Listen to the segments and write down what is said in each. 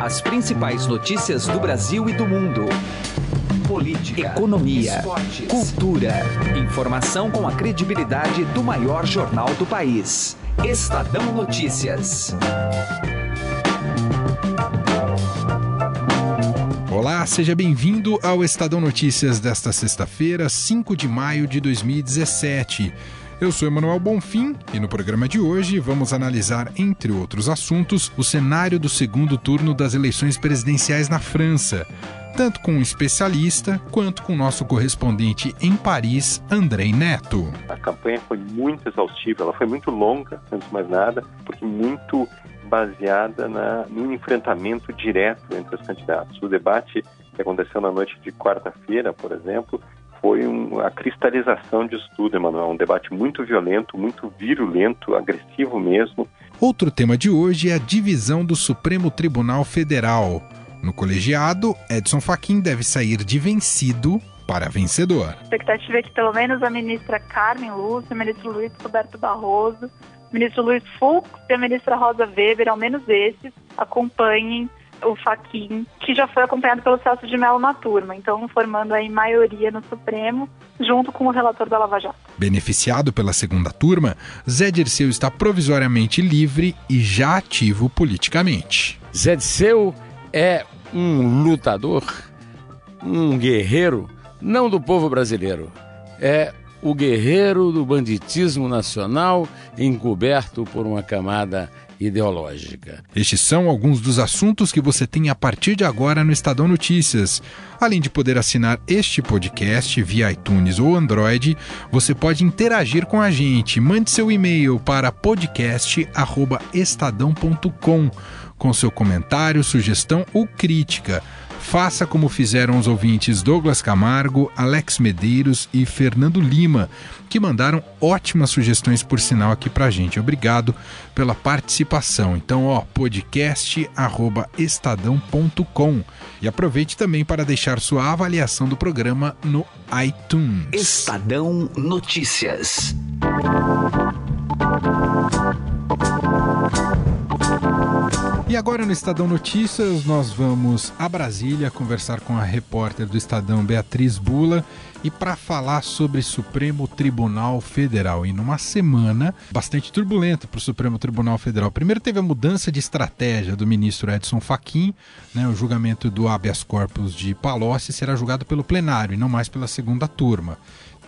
As principais notícias do Brasil e do mundo. Política, economia, esportes, cultura. Informação com a credibilidade do maior jornal do país. Estadão Notícias. Olá, seja bem-vindo ao Estadão Notícias desta sexta-feira, 5 de maio de 2017. Eu sou Emanuel Bonfim e no programa de hoje vamos analisar, entre outros assuntos, o cenário do segundo turno das eleições presidenciais na França, tanto com um especialista quanto com nosso correspondente em Paris, Andrei Neto. A campanha foi muito exaustiva, ela foi muito longa, antes de mais nada, porque muito baseada na, no enfrentamento direto entre os candidatos. O debate que aconteceu na noite de quarta-feira, por exemplo, foi um, a cristalização disso tudo, Emanuel. Um debate muito violento, muito virulento, agressivo mesmo. Outro tema de hoje é a divisão do Supremo Tribunal Federal. No colegiado, Edson Fachin deve sair de vencido para vencedor. A expectativa é que pelo menos a ministra Carmen Lúcia, o ministro Luiz Roberto Barroso, o ministro Luiz Fux e a ministra Rosa Weber, ao menos esses, acompanhem o Faquin, que já foi acompanhado pelo Celso de Mello na turma, então formando aí maioria no Supremo, junto com o relator da Lava Jato. Beneficiado pela segunda turma, Zé Dirceu está provisoriamente livre e já ativo politicamente. Zé Dirceu é um lutador, um guerreiro, não do povo brasileiro, é o guerreiro do banditismo nacional encoberto por uma camada ideológica. Estes são alguns dos assuntos que você tem a partir de agora no Estadão Notícias. Além de poder assinar este podcast via iTunes ou Android, você pode interagir com a gente. Mande seu e-mail para podcast@estadão.com com seu comentário, sugestão ou crítica. Faça como fizeram os ouvintes Douglas Camargo, Alex Medeiros e Fernando Lima, que mandaram ótimas sugestões por sinal aqui pra gente. Obrigado pela participação. Então, ó, podcast@estadão.com. E aproveite também para deixar sua avaliação do programa no iTunes. Estadão Notícias. E agora no Estadão Notícias, nós vamos a Brasília conversar com a repórter do Estadão Beatriz Bula e para falar sobre Supremo Tribunal Federal. E numa semana bastante turbulenta para o Supremo Tribunal Federal. Primeiro teve a mudança de estratégia do ministro Edson Fachin, né, o julgamento do habeas corpus de Palocci será julgado pelo plenário e não mais pela segunda turma.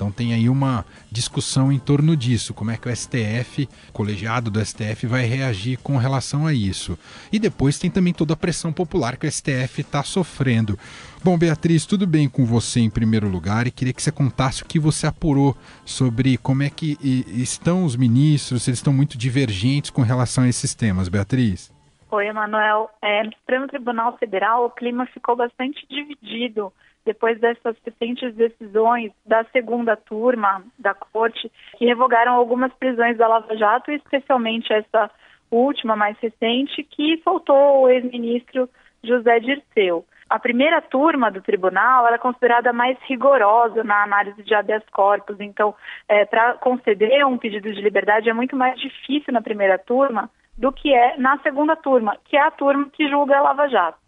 Então tem aí uma discussão em torno disso, como é que o STF, o colegiado do STF, vai reagir com relação a isso. E depois tem também toda a pressão popular que o STF está sofrendo. Bom, Beatriz, tudo bem com você em primeiro lugar e queria que você contasse o que você apurou sobre como é que estão os ministros, eles estão muito divergentes com relação a esses temas, Beatriz. Oi, Emanuel. É, no Supremo Tribunal Federal, o clima ficou bastante dividido depois dessas recentes decisões da segunda turma da corte, que revogaram algumas prisões da Lava Jato, especialmente essa última, mais recente, que soltou o ex-ministro José Dirceu. A primeira turma do tribunal era é considerada mais rigorosa na análise de habeas corpus, então, é, para conceder um pedido de liberdade é muito mais difícil na primeira turma do que é na segunda turma, que é a turma que julga a Lava Jato.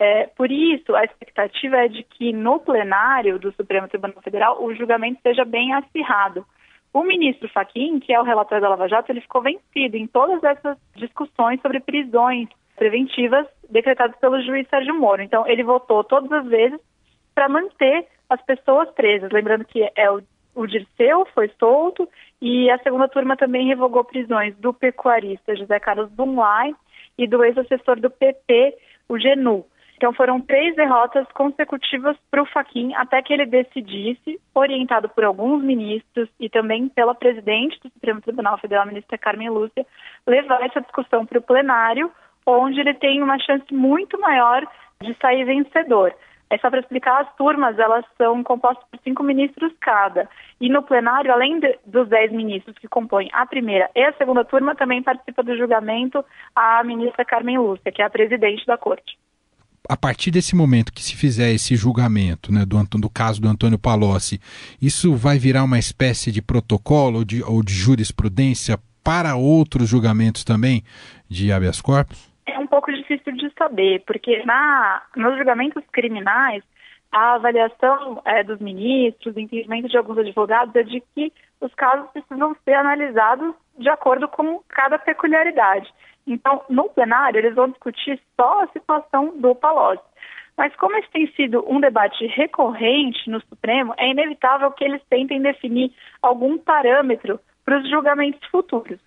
É, por isso, a expectativa é de que no plenário do Supremo Tribunal Federal o julgamento seja bem acirrado. O ministro Fachin, que é o relator da Lava Jato, ele ficou vencido em todas essas discussões sobre prisões preventivas decretadas pelo juiz Sérgio Moro. Então, ele votou todas as vezes para manter as pessoas presas. Lembrando que é o, o Dirceu foi solto e a segunda turma também revogou prisões do pecuarista José Carlos Bunlai e do ex-assessor do PP, o Genu. Então foram três derrotas consecutivas para o Faquin até que ele decidisse, orientado por alguns ministros e também pela presidente do Supremo Tribunal Federal, a ministra Carmen Lúcia, levar essa discussão para o plenário, onde ele tem uma chance muito maior de sair vencedor. É só para explicar, as turmas elas são compostas por cinco ministros cada. E no plenário, além de, dos dez ministros que compõem a primeira e a segunda turma, também participa do julgamento a ministra Carmen Lúcia, que é a presidente da corte a partir desse momento que se fizer esse julgamento né, do, do caso do Antônio Palocci, isso vai virar uma espécie de protocolo ou de, ou de jurisprudência para outros julgamentos também de habeas corpus? é um pouco difícil de saber, porque na, nos julgamentos criminais, a avaliação é, dos ministros, o entendimento de alguns advogados é de que os casos precisam ser analisados de acordo com cada peculiaridade. Então, no plenário, eles vão discutir só a situação do Palocci. Mas como esse tem sido um debate recorrente no Supremo, é inevitável que eles tentem definir algum parâmetro para os julgamentos futuros.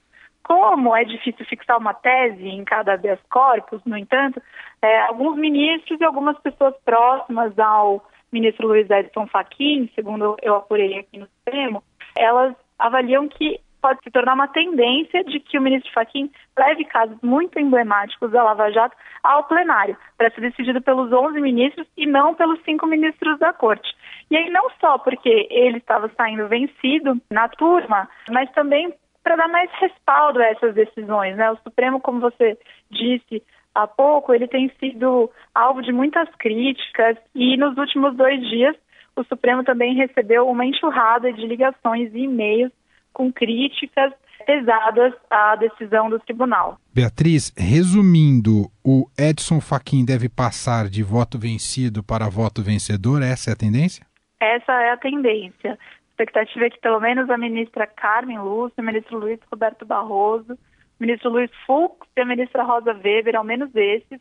Como é difícil fixar uma tese em cada habeas corpus, no entanto, é, alguns ministros e algumas pessoas próximas ao ministro Luiz Edson Fachin, segundo eu apurei aqui no Supremo, elas avaliam que pode se tornar uma tendência de que o ministro Fachin leve casos muito emblemáticos da Lava Jato ao plenário, para ser decidido pelos 11 ministros e não pelos cinco ministros da corte. E aí não só porque ele estava saindo vencido na turma, mas também para dar mais respaldo a essas decisões. Né? O Supremo, como você disse há pouco, ele tem sido alvo de muitas críticas e nos últimos dois dias o Supremo também recebeu uma enxurrada de ligações e e-mails com críticas pesadas à decisão do tribunal. Beatriz, resumindo, o Edson Fachin deve passar de voto vencido para voto vencedor? Essa é a tendência? Essa é a tendência expectativa é que pelo menos a ministra Carmen Lúcia, o ministro Luiz Roberto Barroso, o ministro Luiz Fux e a ministra Rosa Weber, ao menos esses,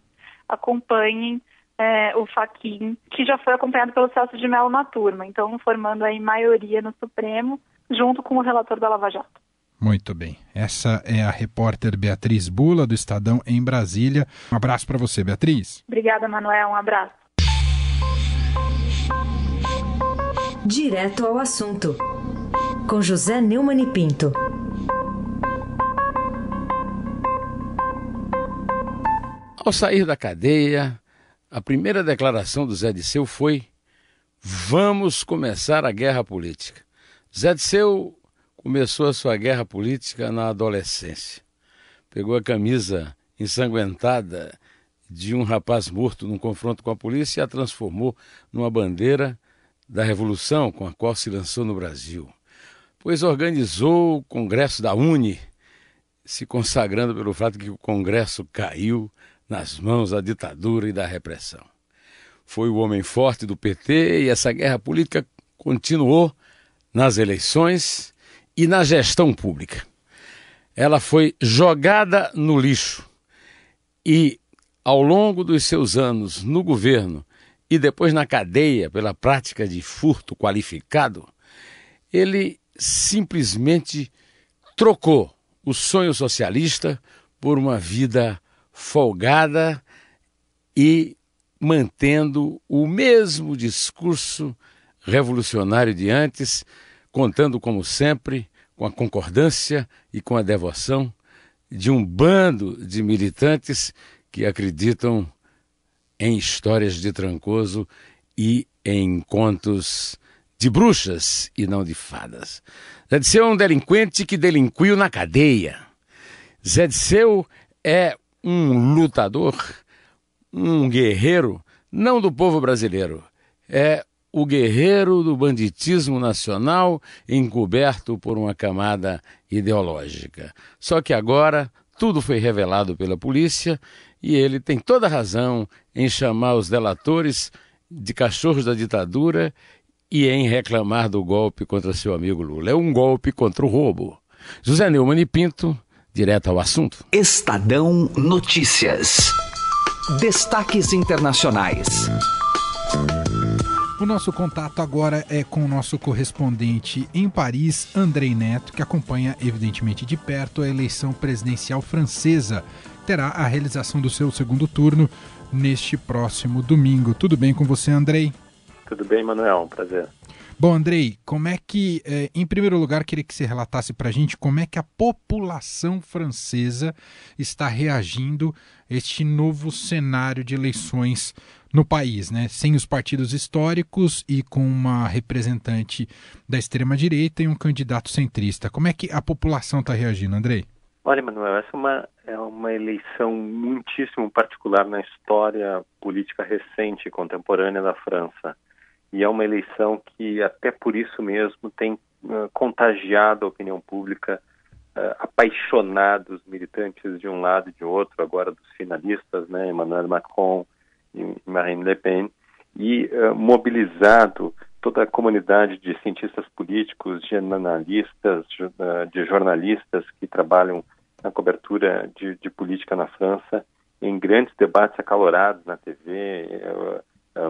acompanhem é, o Faquin, que já foi acompanhado pelo Celso de Mello na turma, então formando aí maioria no Supremo, junto com o relator da Lava Jato. Muito bem. Essa é a repórter Beatriz Bula, do Estadão, em Brasília. Um abraço para você, Beatriz. Obrigada, Manuel. Um abraço. Direto ao assunto, com José Neumann e Pinto. Ao sair da cadeia, a primeira declaração do Zé Disseu foi: Vamos começar a guerra política. Zé Disseu começou a sua guerra política na adolescência. Pegou a camisa ensanguentada de um rapaz morto num confronto com a polícia e a transformou numa bandeira da revolução com a qual se lançou no Brasil, pois organizou o Congresso da Uni, se consagrando pelo fato que o Congresso caiu nas mãos da ditadura e da repressão. Foi o homem forte do PT e essa guerra política continuou nas eleições e na gestão pública. Ela foi jogada no lixo e, ao longo dos seus anos no governo, e depois na cadeia pela prática de furto qualificado, ele simplesmente trocou o sonho socialista por uma vida folgada e mantendo o mesmo discurso revolucionário de antes, contando, como sempre, com a concordância e com a devoção de um bando de militantes que acreditam em histórias de Trancoso e em contos de bruxas e não de fadas. Zé Disseu é um delinquente que delinquiu na cadeia. Zé Disseu é um lutador, um guerreiro, não do povo brasileiro, é o guerreiro do banditismo nacional encoberto por uma camada ideológica. Só que agora tudo foi revelado pela polícia e ele tem toda razão em chamar os delatores de cachorros da ditadura e em reclamar do golpe contra seu amigo Lula. É um golpe contra o roubo. José Neumann e Pinto, direto ao assunto. Estadão Notícias. Destaques internacionais. O nosso contato agora é com o nosso correspondente em Paris, Andrei Neto, que acompanha, evidentemente, de perto a eleição presidencial francesa. Terá a realização do seu segundo turno neste próximo domingo. Tudo bem com você, Andrei? Tudo bem, Manuel. Prazer. Bom, Andrei, como é que, eh, em primeiro lugar, queria que você relatasse para a gente como é que a população francesa está reagindo a este novo cenário de eleições no país, né? Sem os partidos históricos e com uma representante da extrema-direita e um candidato centrista. Como é que a população está reagindo, Andrei? Olha, Manuel, essa é uma, é uma eleição muitíssimo particular na história política recente e contemporânea da França. E é uma eleição que, até por isso mesmo, tem uh, contagiado a opinião pública uh, apaixonados militantes de um lado e de outro, agora dos finalistas, né, Emmanuel Macron e Marine Le Pen, e uh, mobilizado toda a comunidade de cientistas políticos, de analistas, de jornalistas que trabalham na cobertura de, de política na França, em grandes debates acalorados na TV,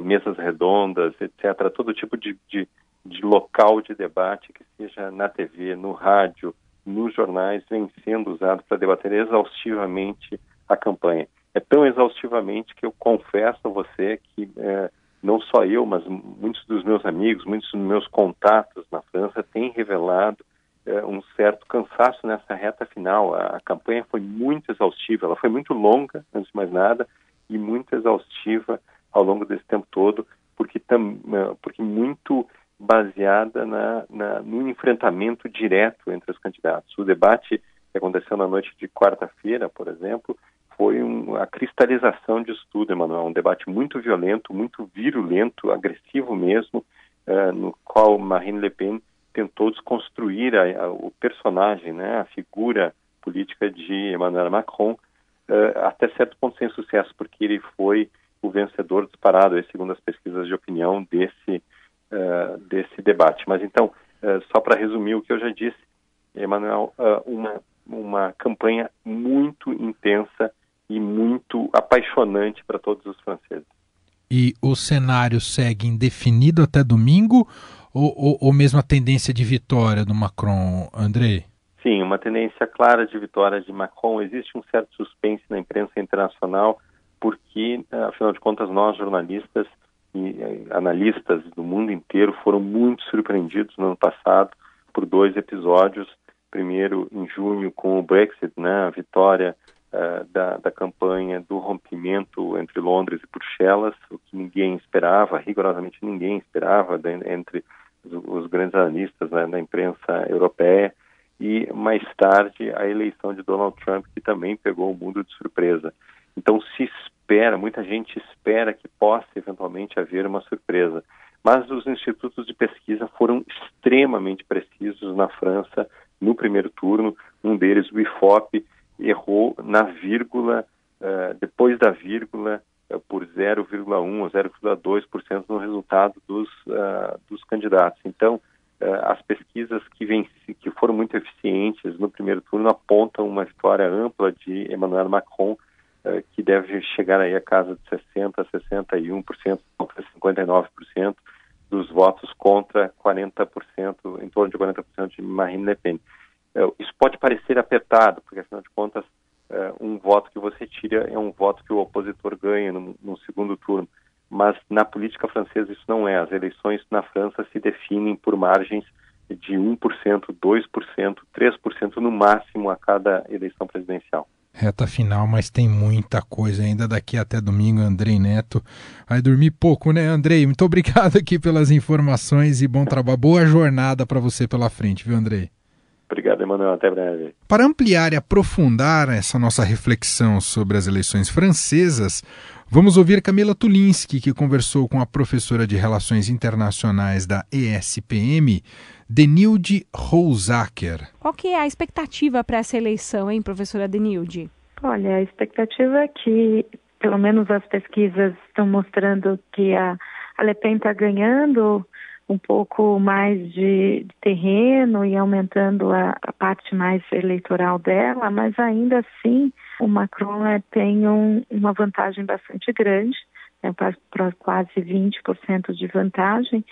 mesas redondas, etc., todo tipo de, de, de local de debate que seja na TV, no rádio, nos jornais, vem sendo usado para debater exaustivamente a campanha. É tão exaustivamente que eu confesso a você que é, não só eu, mas muitos dos meus amigos, muitos dos meus contatos na França têm revelado é, um certo cansaço nessa reta final. A, a, campanha foi muito exaustiva, ela foi muito longa, antes de mais nada, e muito exaustiva ao longo desse tempo todo, porque, tam, é, porque muito baseada na, na, no enfrentamento direto entre os candidatos. O debate que aconteceu na noite de quarta-feira, por exemplo, foi um, a cristalização disso tudo, Emanuel. Um debate muito violento, muito virulento, agressivo mesmo, uh, no qual Marine Le Pen tentou desconstruir a, a, o personagem, né, a figura política de Emmanuel Macron, uh, até certo ponto sem sucesso, porque ele foi o vencedor disparado, segundo as pesquisas de opinião, desse uh, desse debate. Mas então, uh, só para resumir o que eu já disse, Emanuel, uh, uma, uma campanha muito intensa e muito apaixonante para todos os franceses. E o cenário segue indefinido até domingo ou, ou, ou mesmo a tendência de vitória do Macron, André? Sim, uma tendência clara de vitória de Macron. Existe um certo suspense na imprensa internacional, porque, afinal de contas, nós jornalistas e eh, analistas do mundo inteiro foram muito surpreendidos no ano passado por dois episódios. Primeiro, em junho, com o Brexit, né, a vitória uh, da, da campanha do rompimento entre Londres e Bruxelas, o que ninguém esperava, rigorosamente ninguém esperava entre os, os, grandes analistas né, da imprensa europeia. E mais tarde, a eleição de Donald Trump, que também pegou o mundo de surpresa. Então, se espera, muita gente espera que possa eventualmente haver uma surpresa. Mas os institutos de pesquisa foram extremamente precisos na França no primeiro turno. Um deles, o IFOP, errou na vírgula, uh, depois da vírgula, uh, por 0,1 ou 0,2% no resultado dos, uh, dos candidatos. Então, as pesquisas que, que foram muito eficientes no primeiro turno apontam uma vitória ampla de Emmanuel Macron eh, que deve chegar aí a casa de 60%, 61%, contra 59% dos votos contra 40%, em torno de 40% de Marine Le Pen. Eh, isso pode parecer apertado, porque afinal de contas, eh, um voto que você tira é um voto que o opositor ganha no, no segundo turno. Mas na política francesa isso não é. As eleições na França se definem por margens de 1%, 2%, 3% no máximo a cada eleição presidencial reta final, mas tem muita coisa ainda daqui até domingo, Andrei Neto. Vai dormir pouco, né, Andrei? Muito obrigado aqui pelas informações e bom trabalho. Boa jornada para você pela frente, viu, Andrei? Obrigado, Emanuel. Até breve. Para ampliar e aprofundar essa nossa reflexão sobre as eleições francesas, vamos ouvir Camila Tulinski, que conversou com a professora de Relações Internacionais da ESPM, Denilde Rousaker. Qual que é a expectativa para essa eleição, hein, professora Denilde? Olha, a expectativa é que, pelo menos as pesquisas estão mostrando que a, a Le Pen está ganhando um pouco mais de, de terreno e aumentando a, a, parte mais eleitoral dela, mas ainda assim o Macron é, tem um, uma vantagem bastante grande é, para quase 20% de vantagem.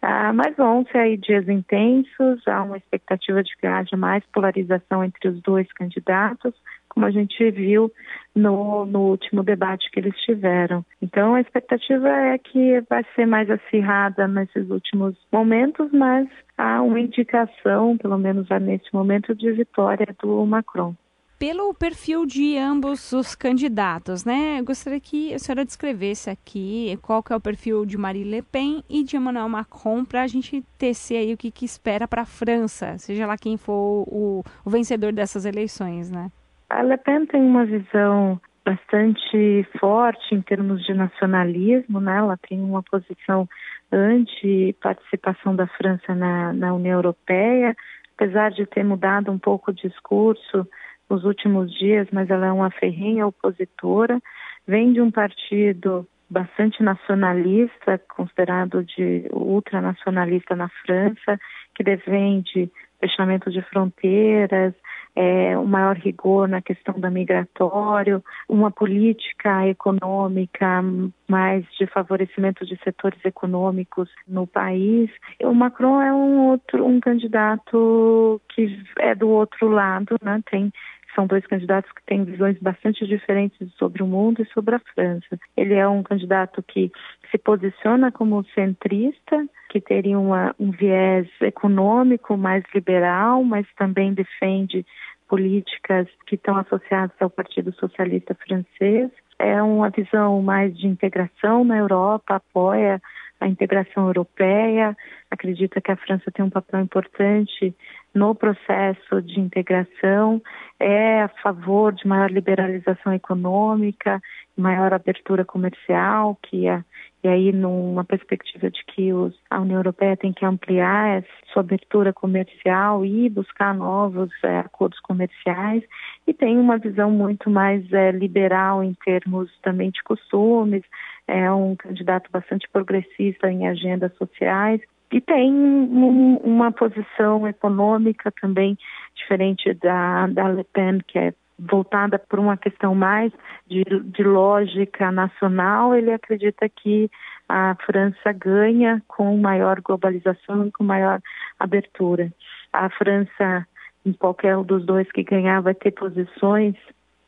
Ah, mas vão ser aí dias intensos, há uma expectativa de que haja mais polarização entre os dois candidatos, como a gente viu no, no último debate que eles tiveram. Então, a expectativa é que vai ser mais acirrada nesses últimos momentos, mas há uma indicação, pelo menos nesse momento, de vitória do Macron pelo perfil de ambos os candidatos, né? Eu gostaria que a senhora descrevesse aqui qual que é o perfil de Marine Le Pen e de Emmanuel Macron para a gente tecer aí o que, que espera para a França, seja lá quem for o, o vencedor dessas eleições, né? A Le Pen tem uma visão bastante forte em termos de nacionalismo, né? Ela tem uma posição anti-participação da França na, na União Europeia, apesar de ter mudado um pouco o discurso nos últimos dias, mas ela é uma ferrenha opositora, vem de um partido bastante nacionalista, considerado de ultranacionalista na França, que defende fechamento de fronteiras, é, um maior rigor na questão da migratório, uma política econômica mais de favorecimento de setores econômicos no país. O Macron é um outro um candidato que é do outro lado, né? Tem são dois candidatos que têm visões bastante diferentes sobre o mundo e sobre a França. Ele é um candidato que se posiciona como centrista, que teria uma, um viés econômico mais liberal, mas também defende políticas que estão associadas ao Partido Socialista Francês. É uma visão mais de integração na Europa, apoia a integração europeia, acredita que a França tem um papel importante no processo de integração, é a favor de maior liberalização econômica, maior abertura comercial, que é, e aí numa perspectiva de que os, a União Europeia tem que ampliar sua abertura comercial e buscar novos é, acordos comerciais, e tem uma visão muito mais é, liberal em termos também de costumes, é um candidato bastante progressista em agendas sociais e tem um, uma posição econômica também diferente da, da Le Pen, que é voltada por uma questão mais de, de lógica nacional. Ele acredita que a França ganha com maior globalização e com maior abertura. A França, em qualquer um dos dois que ganhar, vai ter posições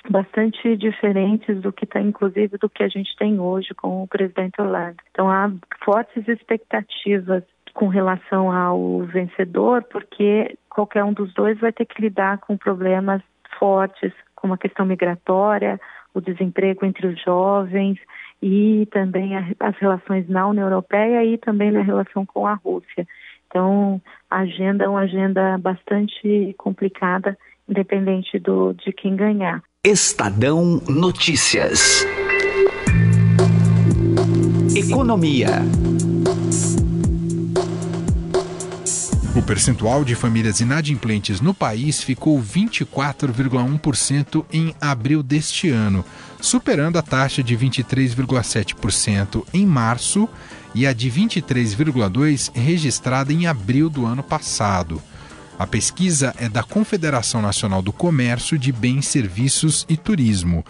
bastante diferentes do que está, inclusive, do que a gente tem hoje com o presidente Hollande. Então há fortes expectativas com relação ao vencedor, porque qualquer um dos dois vai ter que lidar com problemas fortes, como a questão migratória, o desemprego entre os jovens e também as relações na União Europeia e também na relação com a Rússia. Então, a agenda é uma agenda bastante complicada, independente do, de quem ganhar. Estadão Notícias. Economia. O percentual de famílias inadimplentes no país ficou 24,1% em abril deste ano, superando a taxa de 23,7% em março e a de 23,2% registrada em abril do ano passado. A pesquisa é da Confederação Nacional do Comércio de Bens, Serviços e Turismo.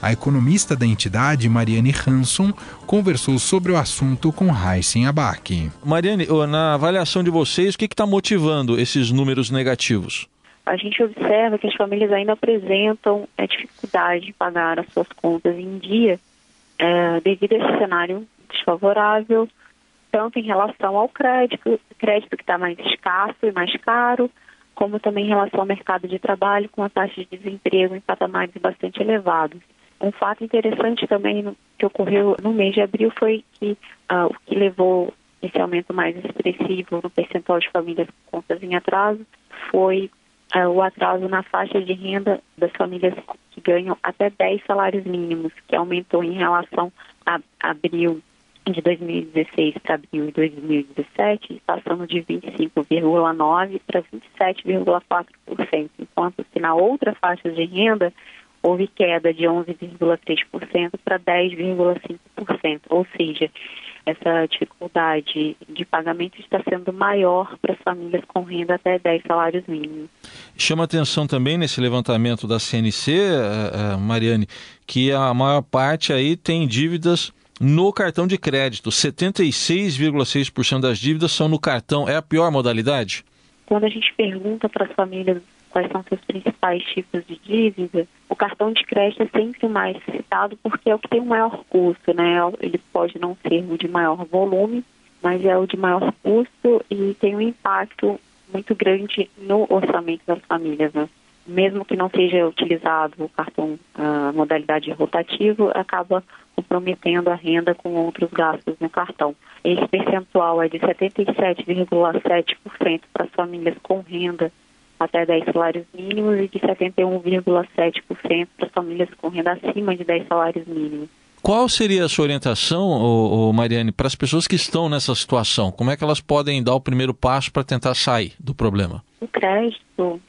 A economista da entidade, Mariane Hanson, conversou sobre o assunto com Heisen Abac. Mariane, na avaliação de vocês, o que está motivando esses números negativos? A gente observa que as famílias ainda apresentam a é, dificuldade de pagar as suas contas em dia é, devido a esse cenário desfavorável, tanto em relação ao crédito, crédito que está mais escasso e mais caro, como também em relação ao mercado de trabalho, com a taxa de desemprego em patamares bastante elevados. Um fato interessante também que ocorreu no mês de abril foi que uh, o que levou esse aumento mais expressivo no percentual de famílias com contas em atraso foi uh, o atraso na faixa de renda das famílias que ganham até 10 salários mínimos, que aumentou em relação a abril de 2016 para abril de 2017, passando de 25,9% para 27,4%, enquanto que na outra faixa de renda houve queda de 11,3% para 10,5%, ou seja, essa dificuldade de pagamento está sendo maior para as famílias com renda até 10 salários mínimos. Chama atenção também nesse levantamento da CNC, eh, eh, Mariane, que a maior parte aí tem dívidas no cartão de crédito. 76,6% das dívidas são no cartão. É a pior modalidade? Quando a gente pergunta para as famílias quais são seus principais tipos de dívida, o cartão de crédito é sempre mais citado porque é o que tem o maior custo, né? Ele pode não ser o de maior volume, mas é o de maior custo e tem um impacto muito grande no orçamento das famílias, né? Mesmo que não seja utilizado o cartão, a modalidade rotativo, acaba comprometendo a renda com outros gastos no cartão. Esse percentual é de 77,7% para as famílias com renda até 10 salários mínimos e de 71,7% para famílias com renda acima de 10 salários mínimos. Qual seria a sua orientação, ô, ô Mariane, para as pessoas que estão nessa situação? Como é que elas podem dar o primeiro passo para tentar sair do problema? O crédito,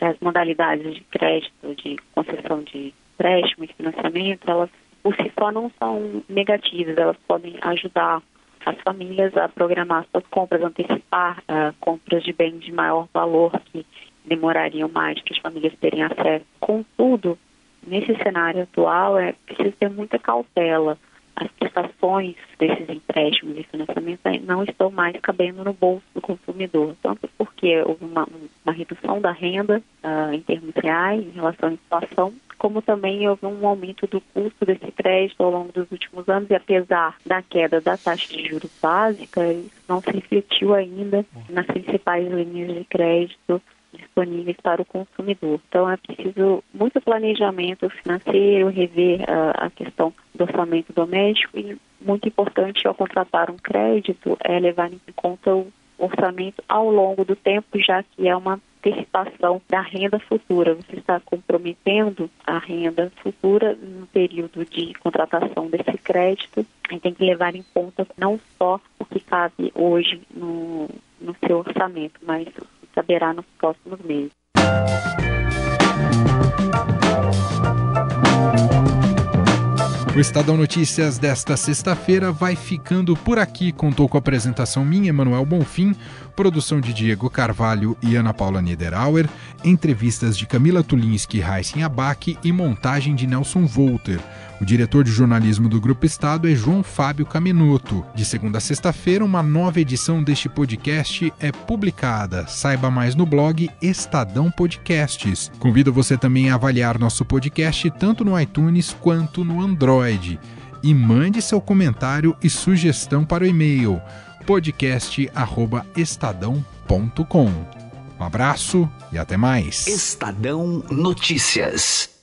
as modalidades de crédito, de concessão de empréstimo e financiamento, elas por si só não são negativas, elas podem ajudar as famílias a programar suas compras, antecipar uh, compras de bens de maior valor que demorariam mais para as famílias terem acesso. Contudo, nesse cenário atual, é preciso ter muita cautela. As prestações desses empréstimos e financiamentos não estão mais cabendo no bolso do consumidor, tanto porque houve uma, uma redução da renda uh, em termos reais em relação à inflação, como também houve um aumento do custo desse crédito ao longo dos últimos anos e apesar da queda da taxa de juros básica, isso não se refletiu ainda nas principais linhas de crédito disponíveis para o consumidor. Então é preciso muito planejamento financeiro, rever uh, a questão do orçamento doméstico e muito importante ao contratar um crédito é levar em conta o orçamento ao longo do tempo, já que é uma antecipação da renda futura. Você está comprometendo a renda futura no período de contratação desse crédito. E tem que levar em conta não só o que cabe hoje no, no seu orçamento, mas saberá nos próximos meses. O Estadão Notícias desta sexta-feira vai ficando por aqui. Contou com a apresentação minha, Emanuel Bonfim, produção de Diego Carvalho e Ana Paula Niederauer, entrevistas de Camila Tulinski e Heisen Abac e montagem de Nelson Volter. O diretor de jornalismo do Grupo Estado é João Fábio Caminuto. De segunda a sexta-feira, uma nova edição deste podcast é publicada. Saiba mais no blog Estadão Podcasts. Convido você também a avaliar nosso podcast tanto no iTunes quanto no Android. E mande seu comentário e sugestão para o e-mail podcast@estadão.com. Um abraço e até mais. Estadão Notícias.